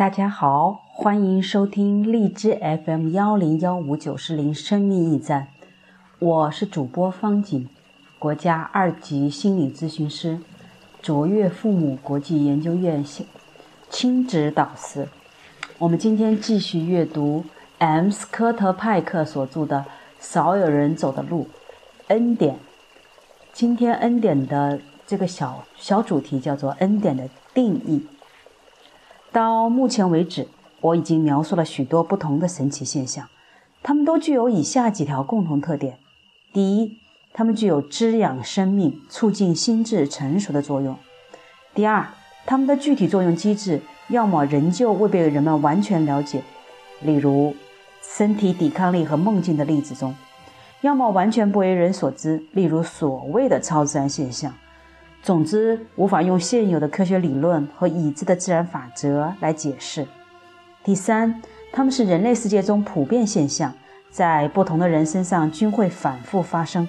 大家好，欢迎收听荔枝 FM 幺零幺五九四零生命驿站，我是主播方景，国家二级心理咨询师，卓越父母国际研究院亲子导师。我们今天继续阅读 M 斯科特派克所著的《少有人走的路》，恩典。今天恩典的这个小小主题叫做恩典的定义。到目前为止，我已经描述了许多不同的神奇现象，它们都具有以下几条共同特点：第一，它们具有滋养生命、促进心智成熟的作用；第二，它们的具体作用机制要么仍旧未被人们完全了解，例如身体抵抗力和梦境的例子中；要么完全不为人所知，例如所谓的超自然现象。总之，无法用现有的科学理论和已知的自然法则来解释。第三，它们是人类世界中普遍现象，在不同的人身上均会反复发生。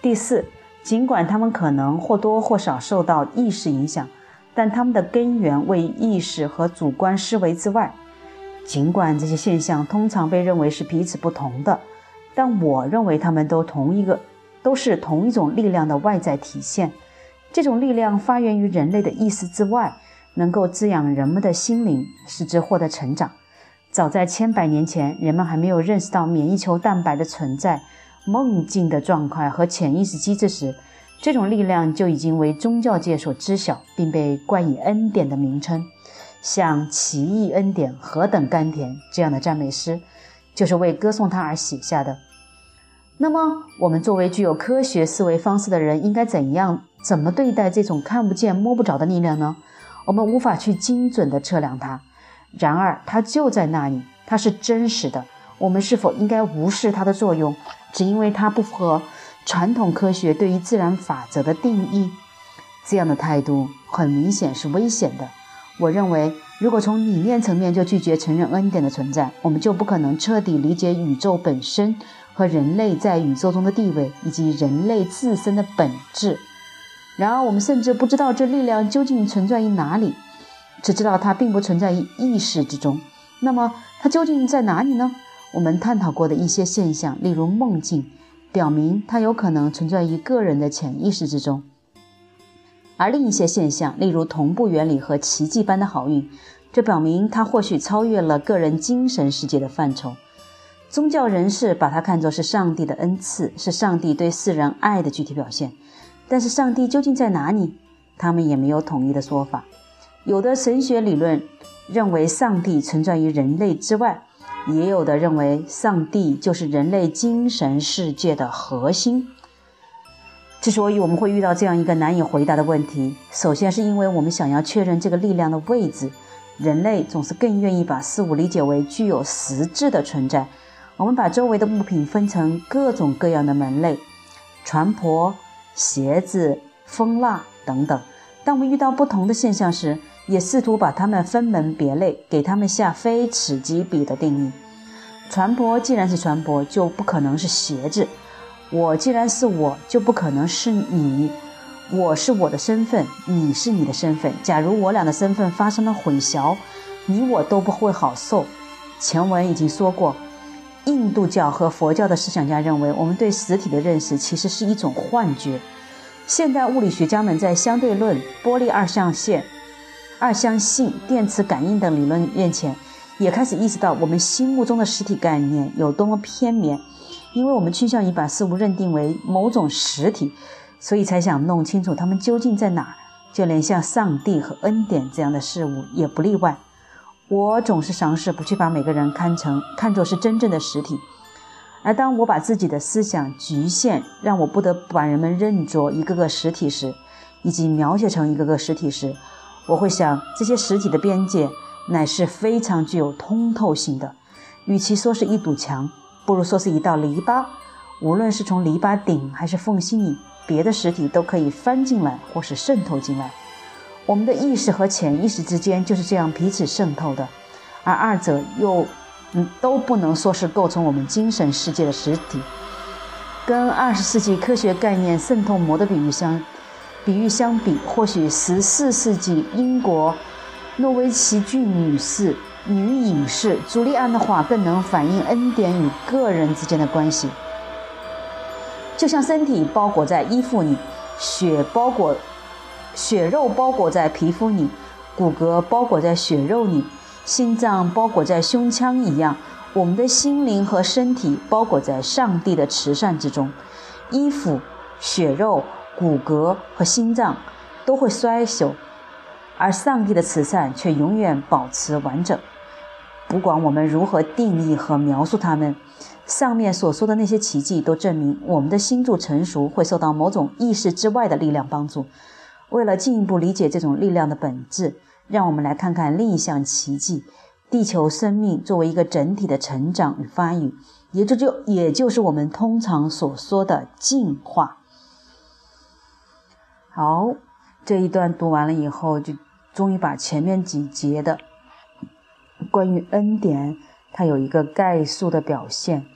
第四，尽管它们可能或多或少受到意识影响，但它们的根源位于意识和主观思维之外。尽管这些现象通常被认为是彼此不同的，但我认为它们都同一个，都是同一种力量的外在体现。这种力量发源于人类的意识之外，能够滋养人们的心灵，使之获得成长。早在千百年前，人们还没有认识到免疫球蛋白的存在、梦境的状态和潜意识机制时，这种力量就已经为宗教界所知晓，并被冠以恩典的名称。像“奇异恩典”“何等甘甜”这样的赞美诗，就是为歌颂它而写下的。那么，我们作为具有科学思维方式的人，应该怎样？怎么对待这种看不见、摸不着的力量呢？我们无法去精准地测量它，然而它就在那里，它是真实的。我们是否应该无视它的作用，只因为它不符合传统科学对于自然法则的定义？这样的态度很明显是危险的。我认为，如果从理念层面就拒绝承认恩典的存在，我们就不可能彻底理解宇宙本身和人类在宇宙中的地位，以及人类自身的本质。然而，我们甚至不知道这力量究竟存在于哪里，只知道它并不存在于意识之中。那么，它究竟在哪里呢？我们探讨过的一些现象，例如梦境，表明它有可能存在于个人的潜意识之中；而另一些现象，例如同步原理和奇迹般的好运，这表明它或许超越了个人精神世界的范畴。宗教人士把它看作是上帝的恩赐，是上帝对世人爱的具体表现。但是上帝究竟在哪里？他们也没有统一的说法。有的神学理论认为上帝存在于人类之外，也有的认为上帝就是人类精神世界的核心。之所以我们会遇到这样一个难以回答的问题，首先是因为我们想要确认这个力量的位置。人类总是更愿意把事物理解为具有实质的存在。我们把周围的物品分成各种各样的门类，船舶。鞋子、蜂蜡等等。当我们遇到不同的现象时，也试图把它们分门别类，给它们下非此即彼的定义。船舶既然是船舶，就不可能是鞋子；我既然是我，就不可能是你。我是我的身份，你是你的身份。假如我俩的身份发生了混淆，你我都不会好受。前文已经说过。印度教和佛教的思想家认为，我们对实体的认识其实是一种幻觉。现代物理学家们在相对论、波粒二象线、二象性、电磁感应等理论面前，也开始意识到我们心目中的实体概念有多么片面。因为我们倾向于把事物认定为某种实体，所以才想弄清楚它们究竟在哪儿。就连像上帝和恩典这样的事物也不例外。我总是尝试不去把每个人看成看作是真正的实体，而当我把自己的思想局限，让我不得不把人们认作一个个实体时，以及描写成一个个实体时，我会想这些实体的边界乃是非常具有通透性的。与其说是一堵墙，不如说是一道篱笆。无论是从篱笆顶还是缝隙里，别的实体都可以翻进来或是渗透进来。我们的意识和潜意识之间就是这样彼此渗透的，而二者又，嗯，都不能说是构成我们精神世界的实体。跟二十世纪科学概念渗透膜的比喻相，比喻相比，或许十四世纪英国诺维奇郡女士女隐士朱利安的话更能反映恩典与个人之间的关系。就像身体包裹在衣服里，血包裹血肉包裹在皮肤里，骨骼包裹在血肉里，心脏包裹在胸腔一样，我们的心灵和身体包裹在上帝的慈善之中。衣服、血肉、骨骼和心脏都会衰朽。而上帝的慈善却永远保持完整。不管我们如何定义和描述它们，上面所说的那些奇迹都证明我们的心智成熟会受到某种意识之外的力量帮助。为了进一步理解这种力量的本质，让我们来看看另一项奇迹：地球生命作为一个整体的成长与发育，也就就也就是我们通常所说的进化。好。这一段读完了以后，就终于把前面几节的关于恩典，它有一个概述的表现。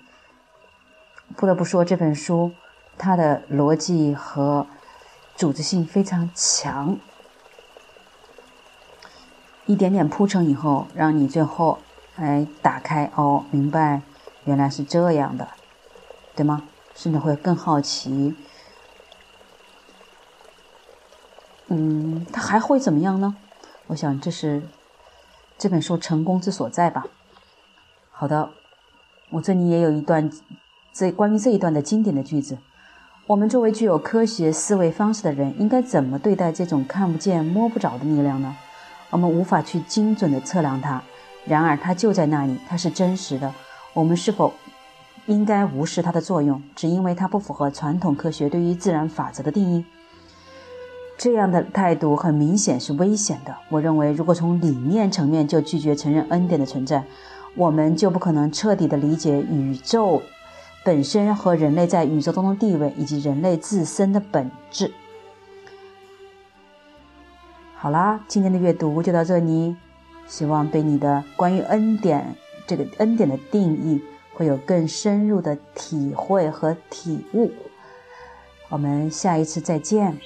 不得不说，这本书它的逻辑和组织性非常强，一点点铺陈以后，让你最后来打开哦，明白原来是这样的，对吗？甚至会更好奇。嗯，他还会怎么样呢？我想这是这本书成功之所在吧。好的，我这里也有一段这关于这一段的经典的句子：我们作为具有科学思维方式的人，应该怎么对待这种看不见摸不着的力量呢？我们无法去精准的测量它，然而它就在那里，它是真实的。我们是否应该无视它的作用，只因为它不符合传统科学对于自然法则的定义？这样的态度很明显是危险的。我认为，如果从理念层面就拒绝承认恩典的存在，我们就不可能彻底的理解宇宙本身和人类在宇宙中的地位，以及人类自身的本质。好啦，今天的阅读就到这里，希望对你的关于恩典这个恩典的定义会有更深入的体会和体悟。我们下一次再见。